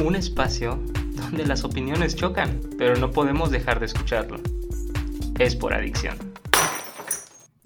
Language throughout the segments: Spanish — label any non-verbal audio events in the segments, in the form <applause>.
un espacio donde las opiniones chocan, pero no podemos dejar de escucharlo. Es por adicción.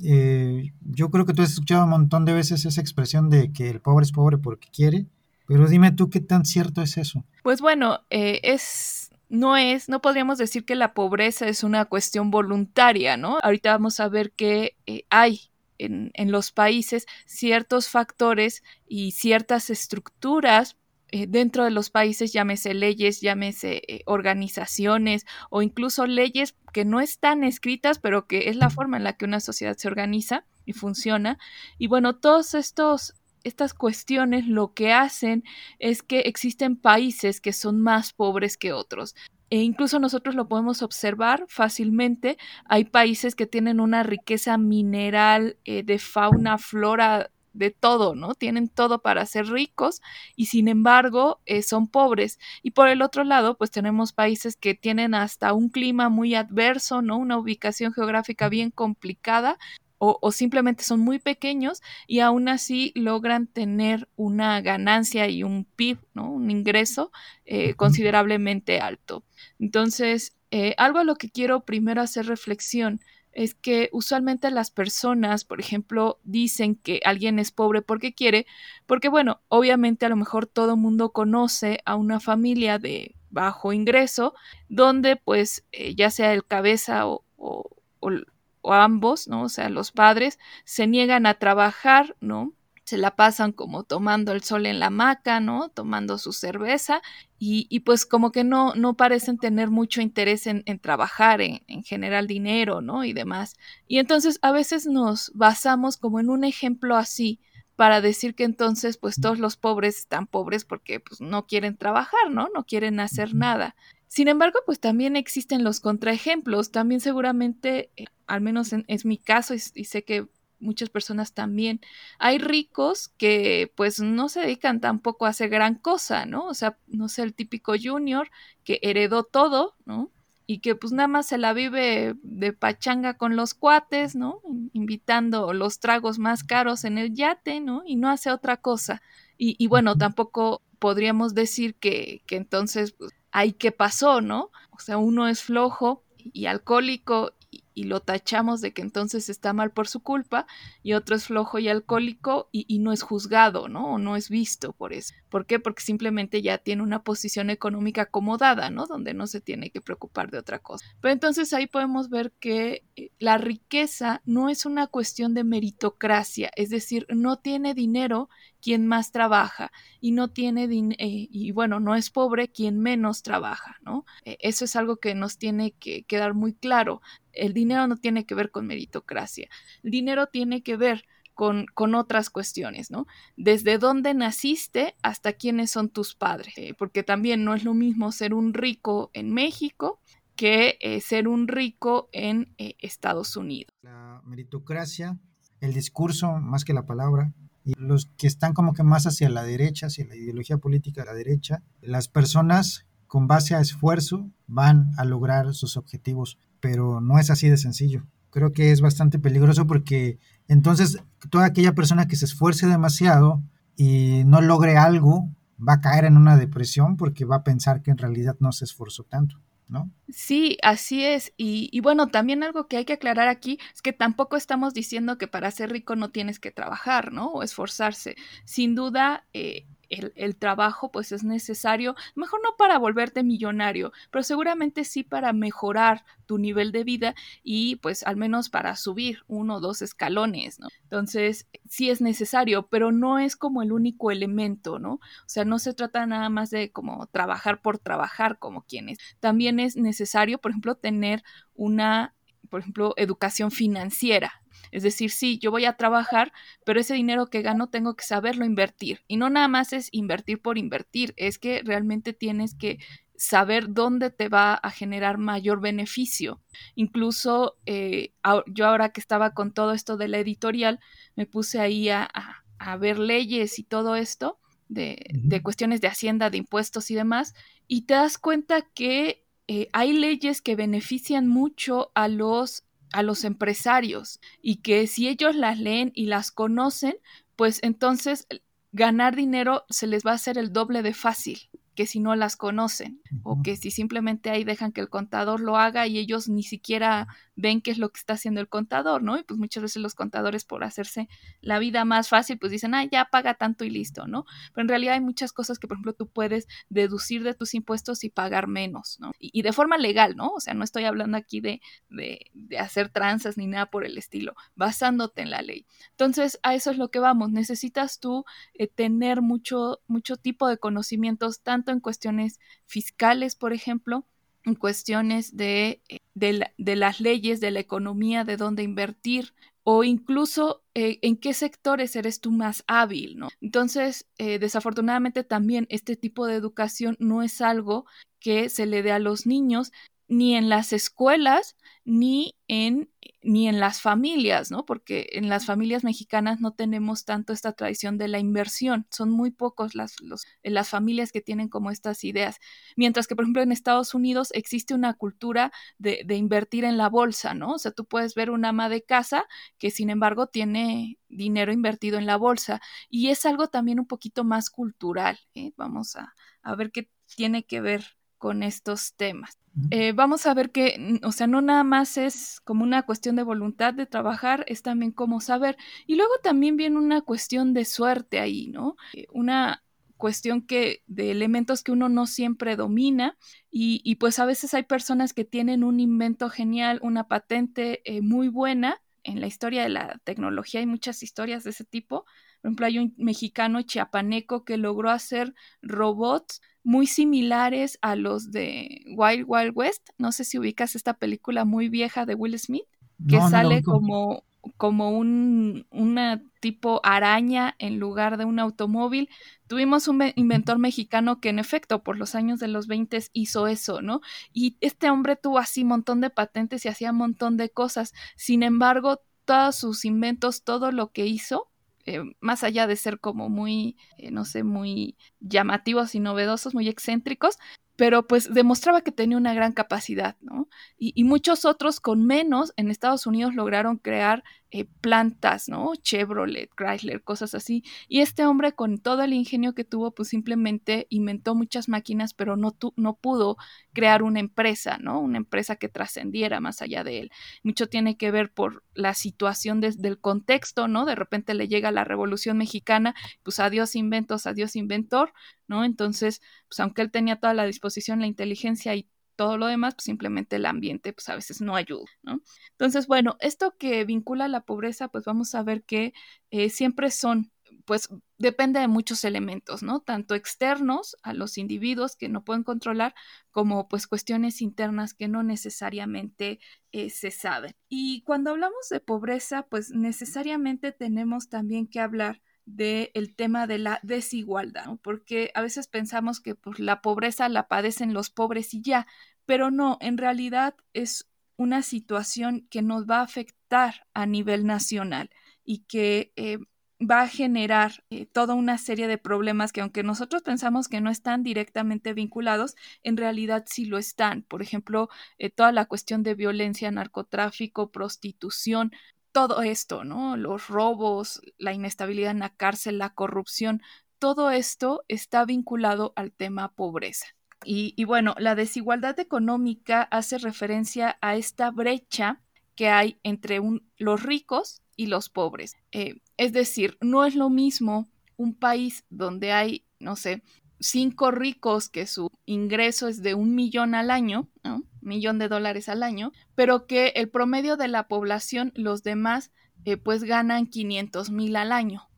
Eh, yo creo que tú has escuchado un montón de veces esa expresión de que el pobre es pobre porque quiere, pero dime tú qué tan cierto es eso. Pues bueno, eh, es no es, no podríamos decir que la pobreza es una cuestión voluntaria, ¿no? Ahorita vamos a ver que eh, hay en, en, los países ciertos factores y ciertas estructuras eh, dentro de los países, llámese leyes, llámese eh, organizaciones o incluso leyes que no están escritas, pero que es la forma en la que una sociedad se organiza y funciona. Y bueno, todos estos estas cuestiones lo que hacen es que existen países que son más pobres que otros. E incluso nosotros lo podemos observar fácilmente. Hay países que tienen una riqueza mineral eh, de fauna, flora de todo, ¿no? Tienen todo para ser ricos y sin embargo eh, son pobres. Y por el otro lado, pues tenemos países que tienen hasta un clima muy adverso, ¿no? Una ubicación geográfica bien complicada. O, simplemente son muy pequeños y aún así logran tener una ganancia y un PIB, ¿no? un ingreso eh, considerablemente alto. Entonces, eh, algo a lo que quiero primero hacer reflexión es que usualmente las personas, por ejemplo, dicen que alguien es pobre porque quiere, porque bueno, obviamente a lo mejor todo mundo conoce a una familia de bajo ingreso, donde pues eh, ya sea el cabeza o, o, o, ambos, ¿no? O sea, los padres se niegan a trabajar, ¿no? Se la pasan como tomando el sol en la hamaca, ¿no? Tomando su cerveza y, y pues como que no, no parecen tener mucho interés en, en trabajar, en, en, generar dinero, ¿no? Y demás. Y entonces a veces nos basamos como en un ejemplo así para decir que entonces pues todos los pobres están pobres porque pues no quieren trabajar, ¿no? No quieren hacer nada. Sin embargo, pues también existen los contraejemplos. También seguramente, eh, al menos en, es mi caso y, y sé que muchas personas también. Hay ricos que pues no se dedican tampoco a hacer gran cosa, ¿no? O sea, no sé, el típico junior que heredó todo, ¿no? Y que pues nada más se la vive de pachanga con los cuates, ¿no? Invitando los tragos más caros en el yate, ¿no? Y no hace otra cosa. Y, y bueno, tampoco podríamos decir que, que entonces, pues, ay, ¿qué pasó, no? O sea, uno es flojo y alcohólico y lo tachamos de que entonces está mal por su culpa y otro es flojo y alcohólico y, no es juzgado, ¿no? O no es visto por eso. ¿Por qué? Porque simplemente ya tiene una posición económica acomodada, ¿no? Donde no se tiene que preocupar de otra cosa. Pero entonces ahí podemos ver que eh, la riqueza no es una cuestión de meritocracia, es decir, no tiene dinero quien más trabaja y no tiene dinero, eh, y bueno, no es pobre quien menos trabaja, ¿no? Eh, eso es algo que nos tiene que quedar muy claro. El dinero no tiene que ver con meritocracia. El dinero tiene que ver con, con, otras cuestiones, ¿no? Desde dónde naciste hasta quiénes son tus padres, eh, porque también no es lo mismo ser un rico en México que eh, ser un rico en eh, Estados Unidos. La meritocracia, el discurso más que la palabra, y los que están como que más hacia la derecha, hacia la ideología política de la derecha, las personas con base a esfuerzo van a lograr sus objetivos pero no es así de sencillo. Creo que es bastante peligroso porque entonces toda aquella persona que se esfuerce demasiado y no logre algo va a caer en una depresión porque va a pensar que en realidad no se esforzó tanto. ¿No? Sí, así es. Y, bueno, también algo que hay que aclarar aquí es que tampoco estamos diciendo que para ser rico no tienes que trabajar, ¿no? O esforzarse. Sin duda, eh, el, trabajo pues es necesario, mejor no para volverte millonario, pero seguramente sí para mejorar tu nivel de vida y pues al menos para subir uno o dos escalones, ¿no? Entonces sí es necesario, pero no es como el único elemento, ¿no? O sea, no se trata nada más de como trabajar por trabajar como quienes. También es necesario, por ejemplo, tener una por ejemplo, educación financiera, es decir, sí, yo voy a trabajar, pero ese dinero que gano tengo que saberlo invertir. Y no nada más es invertir por invertir, es que realmente tienes que saber dónde te va a generar mayor beneficio. Incluso eh, yo ahora que estaba con todo esto de la editorial, me puse ahí a, a, ver leyes y todo esto de, de, cuestiones de hacienda, de impuestos y demás, y te das cuenta que eh, hay leyes que benefician mucho a los a los empresarios y que si ellos las leen y las conocen, pues entonces ganar dinero se les va a hacer el doble de fácil. Que si no las conocen o que si simplemente ahí dejan que el contador lo haga y ellos ni siquiera ven qué es lo que está haciendo el contador, ¿no? Y pues muchas veces los contadores por hacerse la vida más fácil, pues dicen, ah, ya paga tanto y listo, ¿no? Pero en realidad hay muchas cosas que, por ejemplo, tú puedes deducir de tus impuestos y pagar menos, ¿no? Y, de forma legal, ¿no? O sea, no estoy hablando aquí de, de, de hacer tranzas ni nada por el estilo, basándote en la ley. Entonces, a eso es lo que vamos. Necesitas tú eh, tener mucho, mucho tipo de conocimientos, tanto en cuestiones fiscales, por ejemplo, en cuestiones de, eh, de, las leyes, de la economía, de dónde invertir o incluso eh, en qué sectores eres tú más hábil, ¿no? Entonces, desafortunadamente también este tipo de educación no es algo que se le dé a los niños ni en las escuelas ni en ni en las familias, ¿no? Porque en las familias mexicanas no tenemos tanto esta tradición de la inversión. Son muy pocos las, las familias que tienen como estas ideas. Mientras que, por ejemplo, en Estados Unidos existe una cultura de, de invertir en la bolsa, ¿no? O sea, tú puedes ver una ama de casa que, sin embargo, tiene dinero invertido en la bolsa. Y es algo también un poquito más cultural. ¿eh? Vamos a, a ver qué tiene que ver con estos temas. Eh, vamos a ver que, o sea, no nada más es como una cuestión de voluntad de trabajar, es también como saber. Y luego también viene una cuestión de suerte ahí, ¿no? Eh, una cuestión que de elementos que uno no siempre domina y, pues a veces hay personas que tienen un invento genial, una patente eh, muy buena. En la historia de la tecnología hay muchas historias de ese tipo. Por ejemplo, hay un mexicano chiapaneco que logró hacer robots muy similares a los de Wild Wild West. No sé si ubicas esta película muy vieja de Will Smith, que sale como, como un una tipo araña en lugar de un automóvil. Tuvimos un inventor mexicano que en efecto por los años de los 20 hizo eso, ¿no? Y este hombre tuvo así un montón de patentes y hacía un montón de cosas. Sin embargo, todos sus inventos, todo lo que hizo, eh, más allá de ser como muy, eh, no sé, muy llamativos y novedosos, muy excéntricos, pero pues demostraba que tenía una gran capacidad, ¿no? Y, y muchos otros con menos en Estados Unidos lograron crear eh, plantas, ¿no? Chevrolet, Chrysler, cosas así. Y este hombre con todo el ingenio que tuvo, pues simplemente inventó muchas máquinas, pero no, no pudo crear una empresa, ¿no? Una empresa que trascendiera más allá de él. Mucho tiene que ver por la situación desde el contexto, ¿no? De repente le llega la Revolución Mexicana, pues adiós inventos, adiós inventor, ¿no? Entonces, pues aunque él tenía toda la disposición, la inteligencia y todo lo demás, pues simplemente el ambiente, pues a veces no ayuda, ¿no? Entonces, bueno, esto que vincula la pobreza, pues vamos a ver que eh, siempre son, pues depende de muchos elementos, ¿no? Tanto externos a los individuos que no pueden controlar, como pues cuestiones internas que no necesariamente eh, se saben. Y cuando hablamos de pobreza, pues necesariamente tenemos también que hablar del tema de la desigualdad, porque a veces pensamos que pues, la pobreza la padecen los pobres y ya, pero no, en realidad es una situación que nos va a afectar a nivel nacional y que eh, va a generar eh, toda una serie de problemas que aunque nosotros pensamos que no están directamente vinculados, en realidad sí lo están. Por ejemplo, eh, toda la cuestión de violencia, narcotráfico, prostitución, todo esto, ¿no? Los robos, la inestabilidad en la cárcel, la corrupción, todo esto está vinculado al tema pobreza. Y, bueno, la desigualdad económica hace referencia a esta brecha que hay entre los ricos y los pobres. Eh, es decir, no es lo mismo un país donde hay, no sé, cinco ricos que su ingreso es de un millón al año, ¿no? millón de dólares al año, pero que el promedio de la población, los demás, eh, pues ganan 500 mil al año.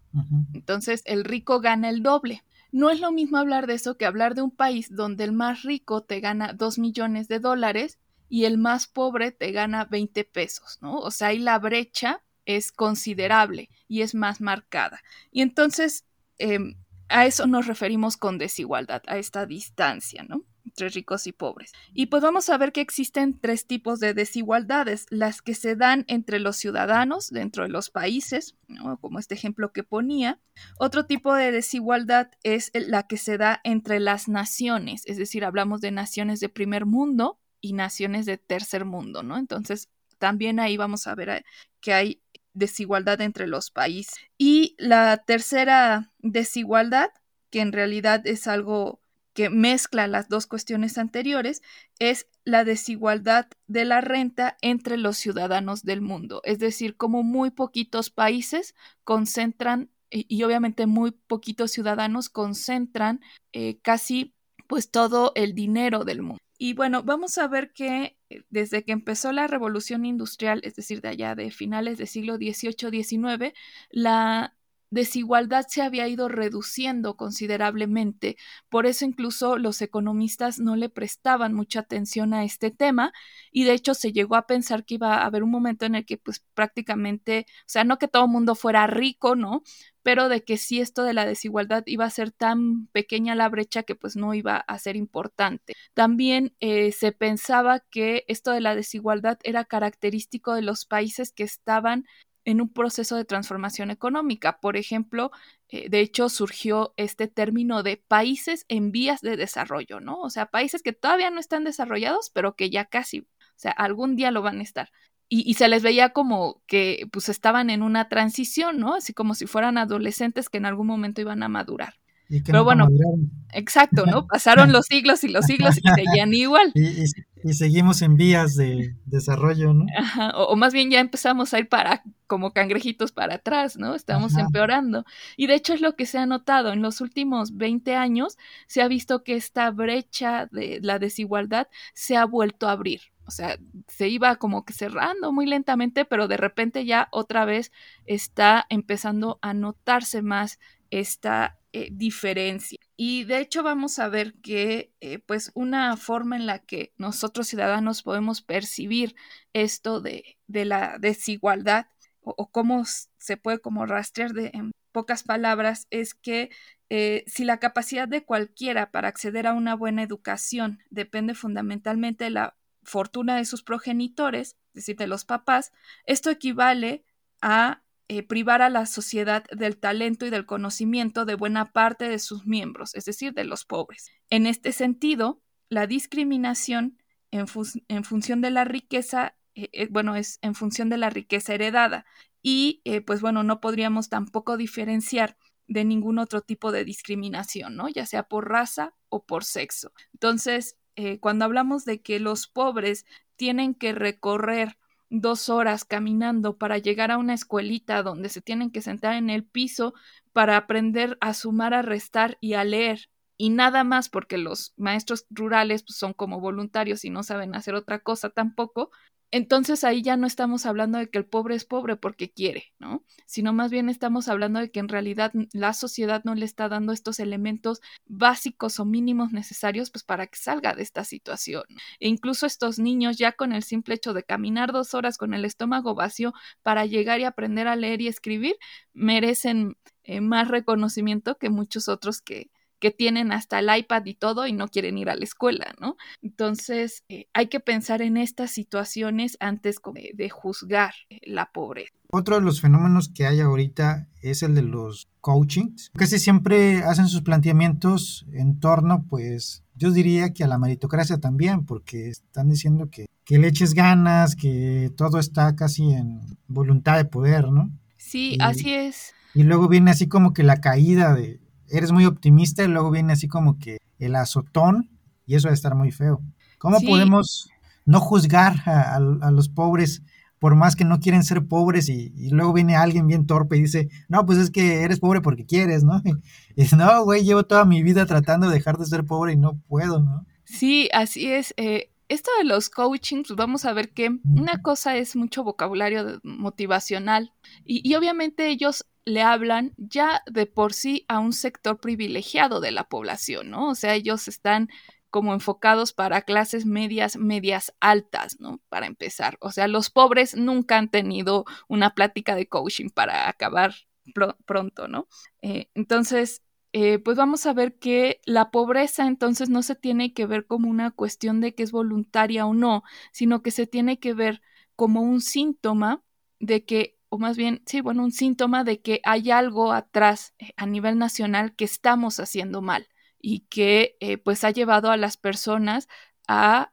Entonces, el rico gana el doble. No es lo mismo hablar de eso que hablar de un país donde el más rico te gana 2 millones de dólares y el más pobre te gana 20 pesos, ¿no? O sea, ahí la brecha es considerable y es más marcada. Y entonces, em, a eso nos referimos con desigualdad, a esta distancia, ¿no? Entre ricos y pobres. Y pues vamos a ver que existen tres tipos de desigualdades, las que se dan entre los ciudadanos dentro de los países, como este ejemplo que ponía. Otro tipo de desigualdad es la que se da entre las naciones, es decir, hablamos de naciones de primer mundo y naciones de tercer mundo, ¿no? Entonces, también ahí vamos a ver eh, que hay desigualdad entre los países. Y la tercera desigualdad, que en realidad es algo que mezcla las dos cuestiones anteriores es la desigualdad de la renta entre los ciudadanos del mundo. Es decir, como muy poquitos países concentran y, obviamente muy poquitos ciudadanos concentran eh, casi pues todo el dinero del mundo. Y bueno, vamos a ver que desde que empezó la revolución industrial, es decir, de allá de finales del siglo XVIII-XIX, la desigualdad se había ido reduciendo considerablemente. Por eso incluso los economistas no le prestaban mucha atención a este tema y de hecho se llegó a pensar que iba a haber un momento en el que pues prácticamente, o sea, no que todo el mundo fuera rico, ¿no? pero de que si esto de la desigualdad iba a ser tan pequeña la brecha que pues no iba a ser importante. También eh, se pensaba que esto de la desigualdad era característico de los países que estaban en un proceso de transformación económica. Por ejemplo, eh, de hecho surgió este término de países en vías de desarrollo, ¿no? O sea, países que todavía no están desarrollados, pero que ya casi, o sea, algún día lo van a estar. Y, se les veía como que pues estaban en una transición, ¿no? Así como si fueran adolescentes que en algún momento iban a madurar. Pero bueno, exacto, ¿no? <laughs> Pasaron los siglos y los siglos y seguían igual. <laughs> Y, seguimos en vías de desarrollo, ¿no? Ajá, o, más bien ya empezamos a ir para como cangrejitos para atrás, ¿no? Estamos empeorando. Y de hecho es lo que se ha notado en los últimos 20 años, se ha visto que esta brecha de la desigualdad se ha vuelto a abrir. O sea, se iba como que cerrando muy lentamente, pero de repente ya otra vez está empezando a notarse más esta eh, diferencia. Y de hecho vamos a ver que eh, pues una forma en la que nosotros ciudadanos podemos percibir esto de, la desigualdad o, cómo se puede como rastrear de, en pocas palabras es que eh, si la capacidad de cualquiera para acceder a una buena educación depende fundamentalmente de la fortuna de sus progenitores, es decir, de los papás, esto equivale a eh, privar a la sociedad del talento y del conocimiento de buena parte de sus miembros, es decir, de los pobres. En este sentido, la discriminación en, función de la riqueza, eh, eh, bueno, es en función de la riqueza heredada y pues bueno, no podríamos tampoco diferenciar de ningún otro tipo de discriminación, ¿no? Ya sea por raza o por sexo. Entonces, cuando hablamos de que los pobres tienen que recorrer dos horas caminando para llegar a una escuelita donde se tienen que sentar en el piso para aprender a sumar, a restar y a leer. Y nada más porque los maestros rurales pues, son como voluntarios y no saben hacer otra cosa tampoco, entonces ahí ya no estamos hablando de que el pobre es pobre porque quiere, ¿no? Sino más bien estamos hablando de que en realidad la sociedad no le está dando estos elementos básicos o mínimos necesarios pues para que salga de esta situación. E incluso estos niños ya con el simple hecho de caminar dos horas con el estómago vacío para llegar y aprender a leer y escribir merecen eh, más reconocimiento que muchos otros que, que tienen hasta el iPad y todo y no quieren ir a la escuela, ¿no? Entonces, eh, hay que pensar en estas situaciones antes de juzgar eh, la pobreza. Otro de los fenómenos que hay ahorita es el de los coachings. Casi siempre hacen sus planteamientos en torno, pues, yo diría que a la meritocracia también, porque están diciendo que, que le eches ganas, que todo está casi en voluntad de poder, ¿no? Sí, así es. Y luego viene así como que la caída de, eres muy optimista y luego viene así como que el azotón y eso va a estar muy feo. ¿Cómo podemos no juzgar a, los pobres por más que no quieren ser pobres y, luego viene alguien bien torpe y dice, no, pues es que eres pobre porque quieres, ¿no? <laughs> Y dice, no, güey, llevo toda mi vida tratando de dejar de ser pobre y no puedo, ¿no? Sí, así es. Eh, esto de los coaching, pues vamos a ver que una cosa es mucho vocabulario motivacional y, y obviamente ellos le hablan ya de por sí a un sector privilegiado de la población, ¿no? O sea, ellos están como enfocados para clases medias, medias altas, ¿no? Para empezar. O sea, los pobres nunca han tenido una plática de coaching para acabar pronto, ¿no? Eh, entonces, eh, pues vamos a ver que la pobreza entonces no se tiene que ver como una cuestión de que es voluntaria o no, sino que se tiene que ver como un síntoma de que o más bien, sí, bueno, un síntoma de que hay algo atrás eh, a nivel nacional que estamos haciendo mal y que eh, pues ha llevado a las personas a,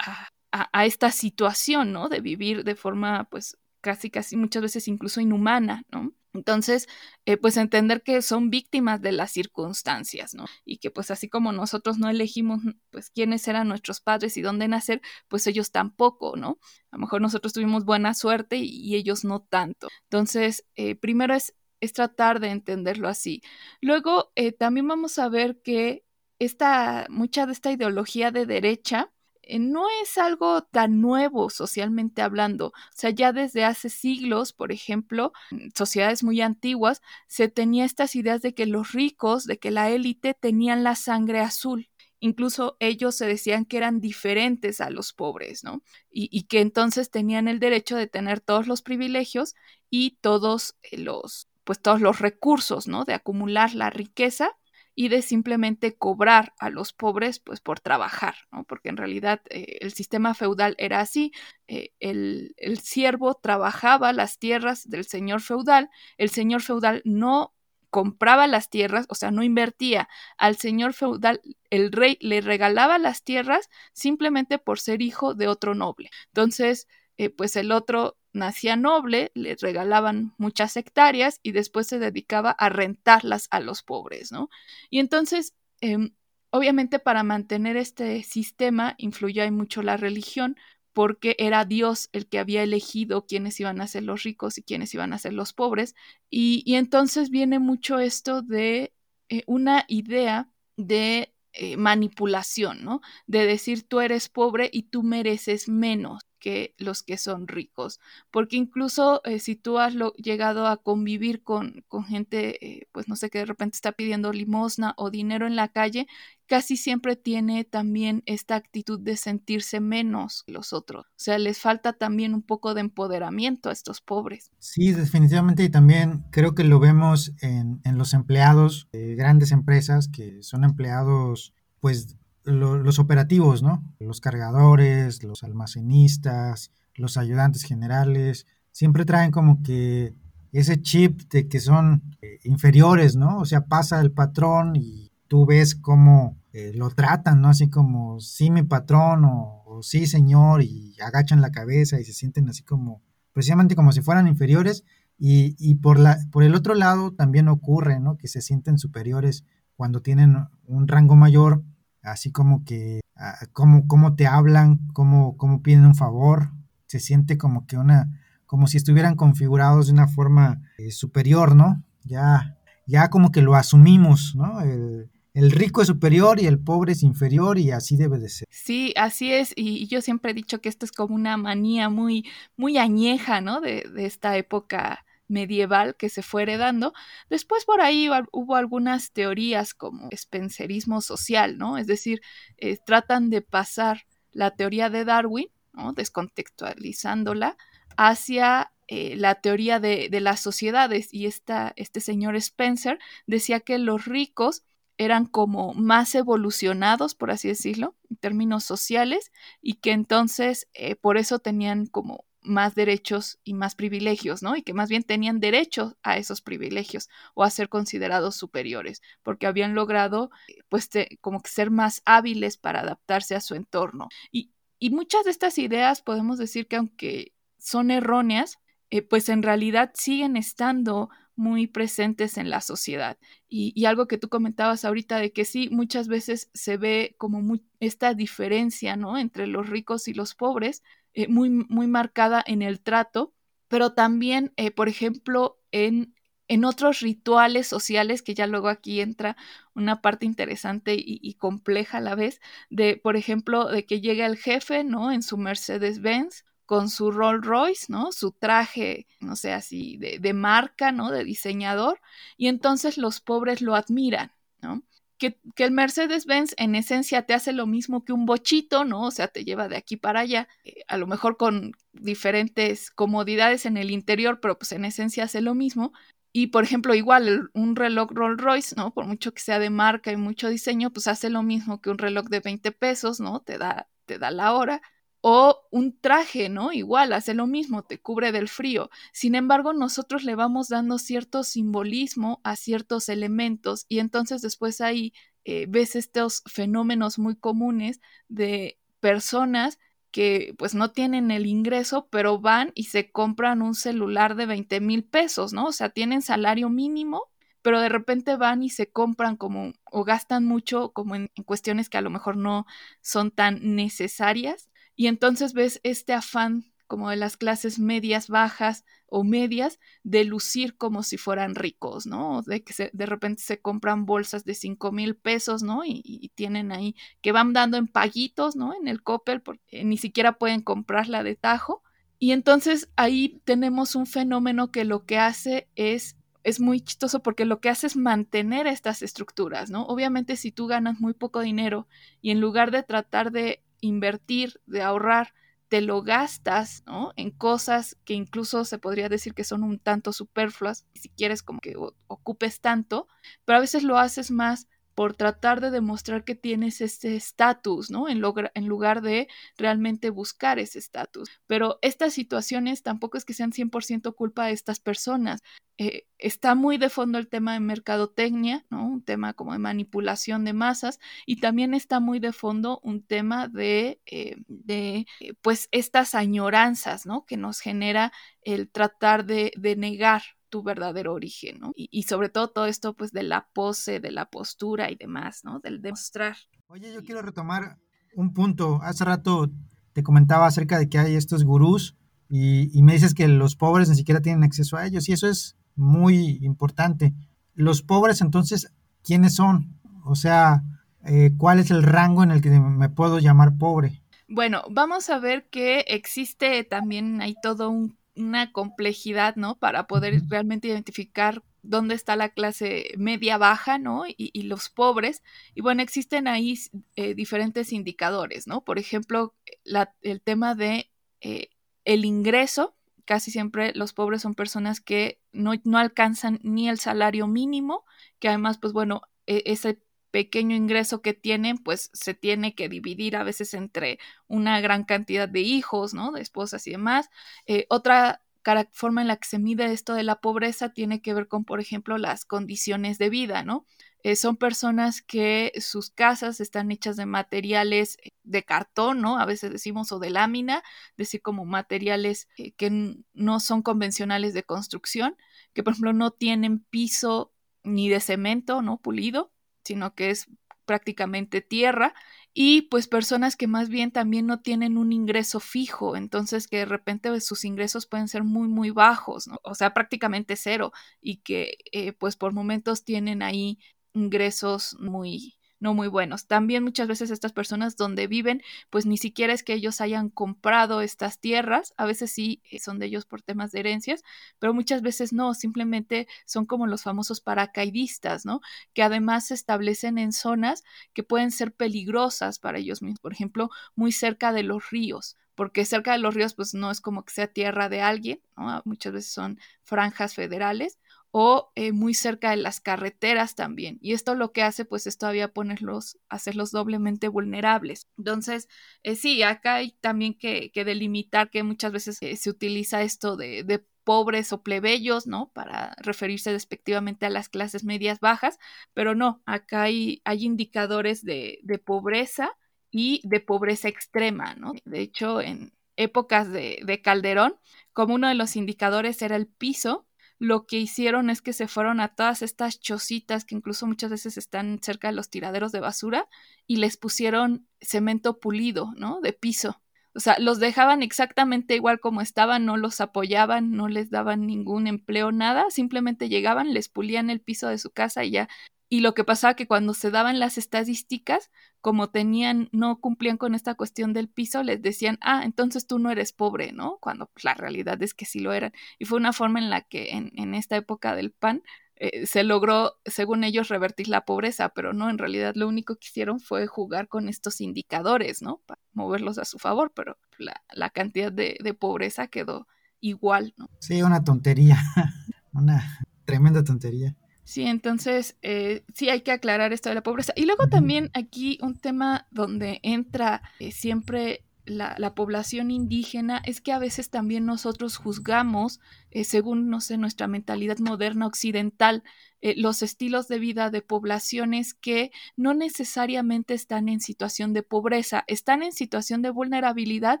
a, esta situación, ¿no? De vivir de forma pues casi, casi muchas veces incluso inhumana, ¿no? Entonces, eh, pues entender que son víctimas de las circunstancias, ¿no? Y que pues así como nosotros no elegimos pues quiénes eran nuestros padres y dónde nacer, pues ellos tampoco, ¿no? A lo mejor nosotros tuvimos buena suerte y, ellos no tanto. Entonces, eh, primero es, es, tratar de entenderlo así. Luego, eh, también vamos a ver que esta, mucha de esta ideología de derecha, no es algo tan nuevo socialmente hablando. O sea, ya desde hace siglos, por ejemplo, sociedades muy antiguas, se tenía estas ideas de que los ricos, de que la élite tenían la sangre azul. Incluso ellos se decían que eran diferentes a los pobres, ¿no? Y, y que entonces tenían el derecho de tener todos los privilegios y todos eh, los, pues todos los recursos, ¿no? De acumular la riqueza y de simplemente cobrar a los pobres pues por trabajar, ¿no? porque en realidad eh, el sistema feudal era así, eh, el, el siervo trabajaba las tierras del señor feudal, el señor feudal no compraba las tierras, o sea, no invertía. Al señor feudal, el rey le regalaba las tierras simplemente por ser hijo de otro noble. Entonces, eh, pues el otro nacía noble, le regalaban muchas hectáreas y después se dedicaba a rentarlas a los pobres, ¿no? Y entonces, em, obviamente para mantener este sistema influyó mucho la religión, porque era Dios el que había elegido quiénes iban a ser los ricos y quiénes iban a ser los pobres. Y, entonces viene mucho esto de eh, una idea de eh, manipulación, ¿no? De decir tú eres pobre y tú mereces menos que los que son ricos. Porque incluso eh, si tú has llegado a convivir con, con gente, eh, pues no sé, que de repente está pidiendo limosna o dinero en la calle, casi siempre tiene también esta actitud de sentirse menos los otros. O sea, les falta también un poco de empoderamiento a estos pobres. Sí, definitivamente. Y también creo que lo vemos en, en los empleados de grandes empresas que son empleados pues los operativos, ¿no? Los cargadores, los almacenistas, los ayudantes generales, siempre traen como que ese chip de que son eh, inferiores, ¿no? O sea, pasa el patrón y tú ves cómo eh, lo tratan, ¿no? Así como, sí, mi patrón o, sí, señor, y agachan la cabeza y se sienten así como, precisamente como si fueran inferiores. Y, y por, la, por el otro lado también ocurre, ¿no? Que se sienten superiores cuando tienen un rango mayor así como que, ah, cómo, te hablan, cómo, cómo piden un favor, se siente como que una, como si estuvieran configurados de una forma eh, superior, ¿no? Ya, ya como que lo asumimos, ¿no? El, rico es superior y el pobre es inferior y así debe de ser. Sí, así es. Y, yo siempre he dicho que esto es como una manía muy, muy añeja, ¿no? De, de esta época medieval que se fue heredando. Después por ahí hubo algunas teorías como spencerismo social, ¿no? Es decir, eh, tratan de pasar la teoría de Darwin. Descontextualizándola hacia eh, la teoría de, las sociedades. Y esta, este señor Spencer decía que los ricos eran como más evolucionados, por así decirlo, en términos sociales, y que entonces eh, por eso tenían como más derechos y más privilegios, ¿no? Y que más bien tenían derecho a esos privilegios o a ser considerados superiores, porque habían logrado, pues, como que ser más hábiles para adaptarse a su entorno. Y, y muchas de estas ideas podemos decir que aunque son erróneas, eh, pues en realidad siguen estando muy presentes en la sociedad. Y, y, algo que tú comentabas ahorita de que sí, muchas veces se ve como muy, esta diferencia, ¿no? Entre los ricos y los pobres, eh, muy, muy marcada en el trato, pero también, eh, por ejemplo, en, en otros rituales sociales, que ya luego aquí entra una parte interesante y, compleja a la vez, de, por ejemplo, de que llega el jefe, ¿no? En su Mercedes-Benz con su Rolls Royce, ¿no? Su traje, no sé, así de, de marca, ¿no? De diseñador, y entonces los pobres lo admiran, ¿no? Que, el Mercedes-Benz en esencia te hace lo mismo que un bochito, ¿no? O sea, te lleva de aquí para allá, eh, a lo mejor con diferentes comodidades en el interior, pero pues en esencia hace lo mismo. Y por ejemplo, igual un reloj Rolls Royce, ¿no? Por mucho que sea de marca y mucho diseño, pues hace lo mismo que un reloj de 20 pesos, ¿no? Te da, te da la hora o un traje, ¿no? Igual, hace lo mismo, te cubre del frío. Sin embargo, nosotros le vamos dando cierto simbolismo a ciertos elementos y entonces después ahí eh, ves estos fenómenos muy comunes de personas que pues no tienen el ingreso, pero van y se compran un celular de 20 mil pesos, ¿no? O sea, tienen salario mínimo, pero de repente van y se compran como o gastan mucho como en, en cuestiones que a lo mejor no son tan necesarias. Y entonces ves este afán como de las clases medias bajas o medias de lucir como si fueran ricos, ¿no? De que de repente se compran bolsas de cinco mil pesos, ¿no? Y, tienen ahí que van dando en paguitos, ¿no? En el Coppel, porque ni siquiera pueden comprarla de tajo. Y entonces ahí tenemos un fenómeno que lo que hace es es muy chistoso porque lo que hace es mantener estas estructuras, ¿no? Obviamente si tú ganas muy poco dinero y en lugar de tratar de invertir, de ahorrar, te lo gastas, ¿no? En cosas que incluso se podría decir que son un tanto superfluas, si quieres como que ocupes tanto, pero a veces lo haces más por tratar de demostrar que tienes este estatus, ¿no? En, lugar de realmente buscar ese estatus. Pero estas situaciones tampoco es que sean 100% culpa de estas personas. Eh, está muy de fondo el tema de mercadotecnia, ¿no? Un tema como de manipulación de masas y también está muy de fondo un tema de, eh, eh, pues, estas añoranzas, ¿no? Que nos genera el tratar de, de negar tu verdadero origen, ¿no? Y, y, sobre todo todo esto, pues, de la pose, de la postura y demás, ¿no? Del demostrar. Oye, yo quiero retomar un punto. Hace rato te comentaba acerca de que hay estos gurús y, y me dices que los pobres ni siquiera tienen acceso a ellos y eso es muy importante. Los pobres, entonces, ¿quiénes son? O sea, eh, ¿cuál es el rango en el que me puedo llamar pobre? Bueno, vamos a ver que existe también, hay todo un una complejidad, ¿no? Para poder realmente identificar dónde está la clase media baja, ¿no? Y, y los pobres. Y bueno, existen ahí eh, diferentes indicadores, ¿no? Por ejemplo, la, el tema de eh, el ingreso. Casi siempre los pobres son personas que no, no, alcanzan ni el salario mínimo, que además, pues bueno, e, ese pequeño ingreso que tienen, pues se tiene que dividir a veces entre una gran cantidad de hijos, ¿no? De esposas y demás. Eh, otra forma en la que se mide esto de la pobreza tiene que ver con, por ejemplo, las condiciones de vida, ¿no? Eh, son personas que sus casas están hechas de materiales de cartón, ¿no? A veces decimos o de lámina, decir como materiales eh, que no son convencionales de construcción, que por ejemplo no tienen piso ni de cemento, ¿no? Pulido, sino que es prácticamente tierra y pues personas que más bien también no tienen un ingreso fijo, entonces que de repente pues, sus ingresos pueden ser muy muy bajos, o sea, prácticamente cero y que eh, pues por momentos tienen ahí ingresos muy no muy buenos. También muchas veces estas personas donde viven, pues ni siquiera es que ellos hayan comprado estas tierras, a veces sí eh, son de ellos por temas de herencias, pero muchas veces no, simplemente son como los famosos paracaidistas, ¿no? Que además se establecen en zonas que pueden ser peligrosas para ellos mismos, por ejemplo, muy cerca de los ríos porque cerca de los ríos pues no es como que sea tierra de alguien, ¿no? muchas veces son franjas federales o eh, muy cerca de las carreteras también. Y esto lo que hace pues es todavía ponerlos, hacerlos doblemente vulnerables. Entonces, eh, sí, acá hay también que, que, delimitar que muchas veces eh, se utiliza esto de, pobres o plebeyos, ¿no? Para referirse despectivamente a las clases medias bajas, pero no, acá hay, hay indicadores de, de pobreza y de pobreza extrema, ¿no? De hecho, en épocas de, de Calderón, como uno de los indicadores era el piso, lo que hicieron es que se fueron a todas estas chocitas que incluso muchas veces están cerca de los tiraderos de basura y les pusieron cemento pulido, ¿no? De piso. O sea, los dejaban exactamente igual como estaban, no los apoyaban, no les daban ningún empleo, nada, simplemente llegaban, les pulían el piso de su casa y ya y lo que pasaba que cuando se daban las estadísticas, como tenían, no cumplían con esta cuestión del piso, les decían, ah, entonces tú no eres pobre, ¿no? Cuando pues, la realidad es que sí lo eran. Y fue una forma en la que en, esta época del PAN eh, se logró, según ellos, revertir la pobreza, pero no, en realidad lo único que hicieron fue jugar con estos indicadores, ¿no? Para moverlos a su favor, pero la, la cantidad de, de pobreza quedó igual, ¿no? Sí, una tontería, <laughs> una tremenda tontería. Sí, entonces eh, sí hay que aclarar esto de la pobreza. Y luego también aquí un tema donde entra eh, siempre la, población indígena es que a veces también nosotros juzgamos, eh, según, no sé, nuestra mentalidad moderna occidental, eh, los estilos de vida de poblaciones que no necesariamente están en situación de pobreza, están en situación de vulnerabilidad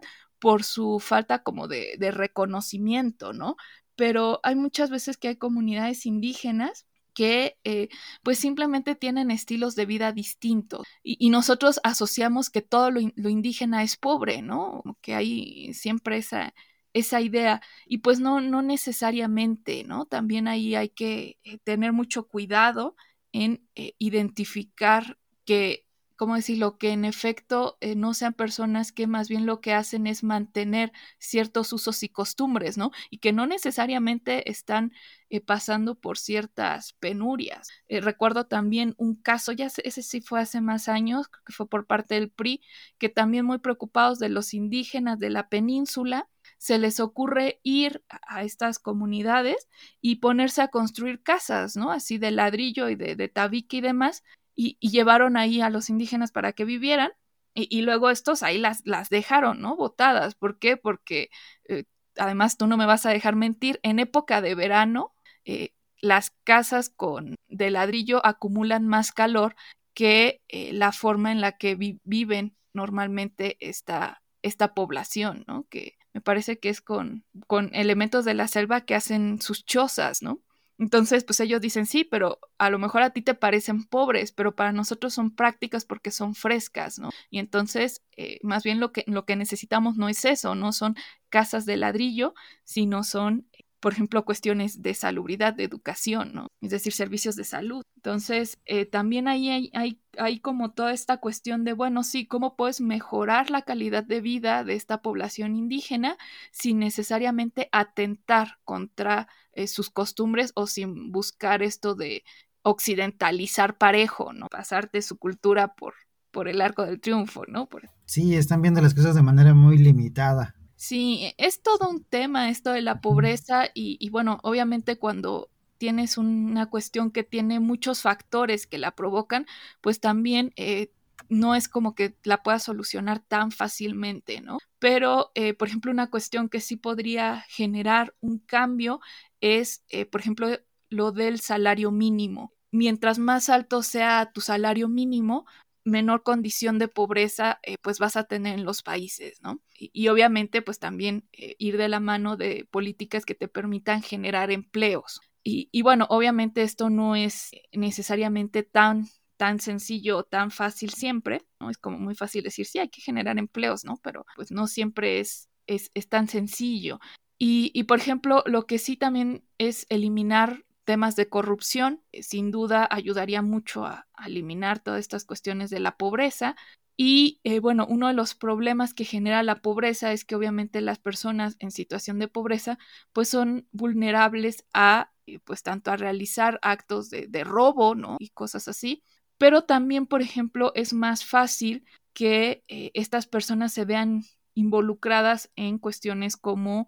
por su falta como de, de reconocimiento, ¿no? Pero hay muchas veces que hay comunidades indígenas que eh, pues simplemente tienen estilos de vida distintos y, nosotros asociamos que todo lo, indígena es pobre, ¿no? Que hay siempre esa, esa idea y pues no, no necesariamente, ¿no? También ahí hay que eh, tener mucho cuidado en eh, identificar que ¿cómo decirlo? Que en efecto eh, no sean personas que más bien lo que hacen es mantener ciertos usos y costumbres, ¿no? Y que no necesariamente están eh, pasando por ciertas penurias. Eh, recuerdo también un caso, ya ese sí fue hace más años, que fue por parte del PRI, que también muy preocupados de los indígenas de la península, se les ocurre ir a estas comunidades y ponerse a construir casas, ¿no? Así de ladrillo y de, de tabique y demás, y, llevaron ahí a los indígenas para que vivieran y, luego estos ahí las, las dejaron, ¿no? Botadas. ¿Por qué? Porque eh, además tú no me vas a dejar mentir, en época de verano eh, las casas con de ladrillo acumulan más calor que eh, la forma en la que viven normalmente esta, esta población, ¿no? Que me parece que es con, con elementos de la selva que hacen sus chozas, ¿no? Entonces, pues ellos dicen, sí, pero a lo mejor a ti te parecen pobres, pero para nosotros son prácticas porque son frescas, ¿no? Y entonces, eh, más bien lo que, lo que necesitamos no es eso, no son casas de ladrillo, sino son por ejemplo, cuestiones de salubridad, de educación, ¿no? Es decir, servicios de salud. Entonces, eh, también ahí hay, hay, hay, como toda esta cuestión de, bueno, sí, ¿cómo puedes mejorar la calidad de vida de esta población indígena sin necesariamente atentar contra eh, sus costumbres o sin buscar esto de occidentalizar parejo, ¿no? Pasarte su cultura por, por el arco del triunfo, ¿no? Sí, están viendo las cosas de manera muy limitada. Sí, es todo un tema esto de la pobreza y, bueno, obviamente cuando tienes una cuestión que tiene muchos factores que la provocan, pues también eh, no es como que la puedas solucionar tan fácilmente, ¿no? Pero, eh, por ejemplo, una cuestión que sí podría generar un cambio es, eh, por ejemplo, lo del salario mínimo. Mientras más alto sea tu salario mínimo, menor condición de pobreza eh, pues vas a tener en los países, ¿no? Y, obviamente pues también eh, ir de la mano de políticas que te permitan generar empleos. Y, bueno, obviamente esto no es necesariamente tan tan sencillo o tan fácil siempre, ¿no? Es como muy fácil decir, sí, hay que generar empleos, ¿no? Pero pues no siempre es, es, es tan sencillo. Y, y, por ejemplo, lo que sí también es eliminar temas de corrupción, eh, sin duda ayudaría mucho a, eliminar todas estas cuestiones de la pobreza. Y eh, bueno, uno de los problemas que genera la pobreza es que obviamente las personas en situación de pobreza pues son vulnerables a eh, pues tanto a realizar actos de, robo, ¿no? Y cosas así. Pero también, por ejemplo, es más fácil que estas personas se vean involucradas en cuestiones como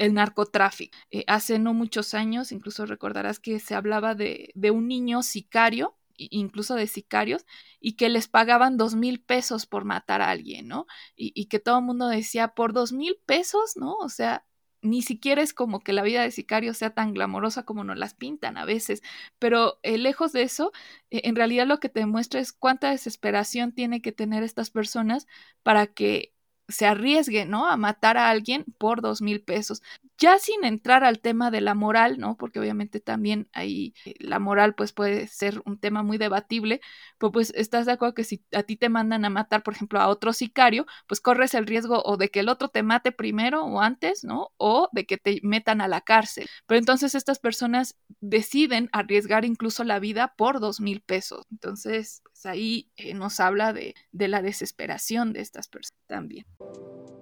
el narcotráfico. Eh, hace no muchos años, incluso recordarás que se hablaba de, de un niño sicario incluso de sicarios, y que les pagaban dos mil pesos por matar a alguien, ¿no? Y, y que todo el mundo decía, por dos mil pesos, ¿no? O sea, ni siquiera es como que la vida de sicario sea tan glamorosa como nos las pintan a veces, pero eh, lejos de eso, eh, en realidad lo que te demuestra es cuánta desesperación tiene que tener estas personas para que se arriesgue, ¿no? A matar a alguien por dos mil pesos. Ya sin entrar al tema de la moral, ¿no? Porque obviamente también ahí eh, la moral pues puede ser un tema muy debatible, pero pues estás de acuerdo que si a ti te mandan a matar, por ejemplo, a otro sicario, pues corres el riesgo o de que el otro te mate primero o antes, ¿no? O de que te metan a la cárcel. Pero entonces estas personas deciden arriesgar incluso la vida por dos mil pesos. Entonces, pues ahí eh, nos habla de, de la desesperación de estas personas también. you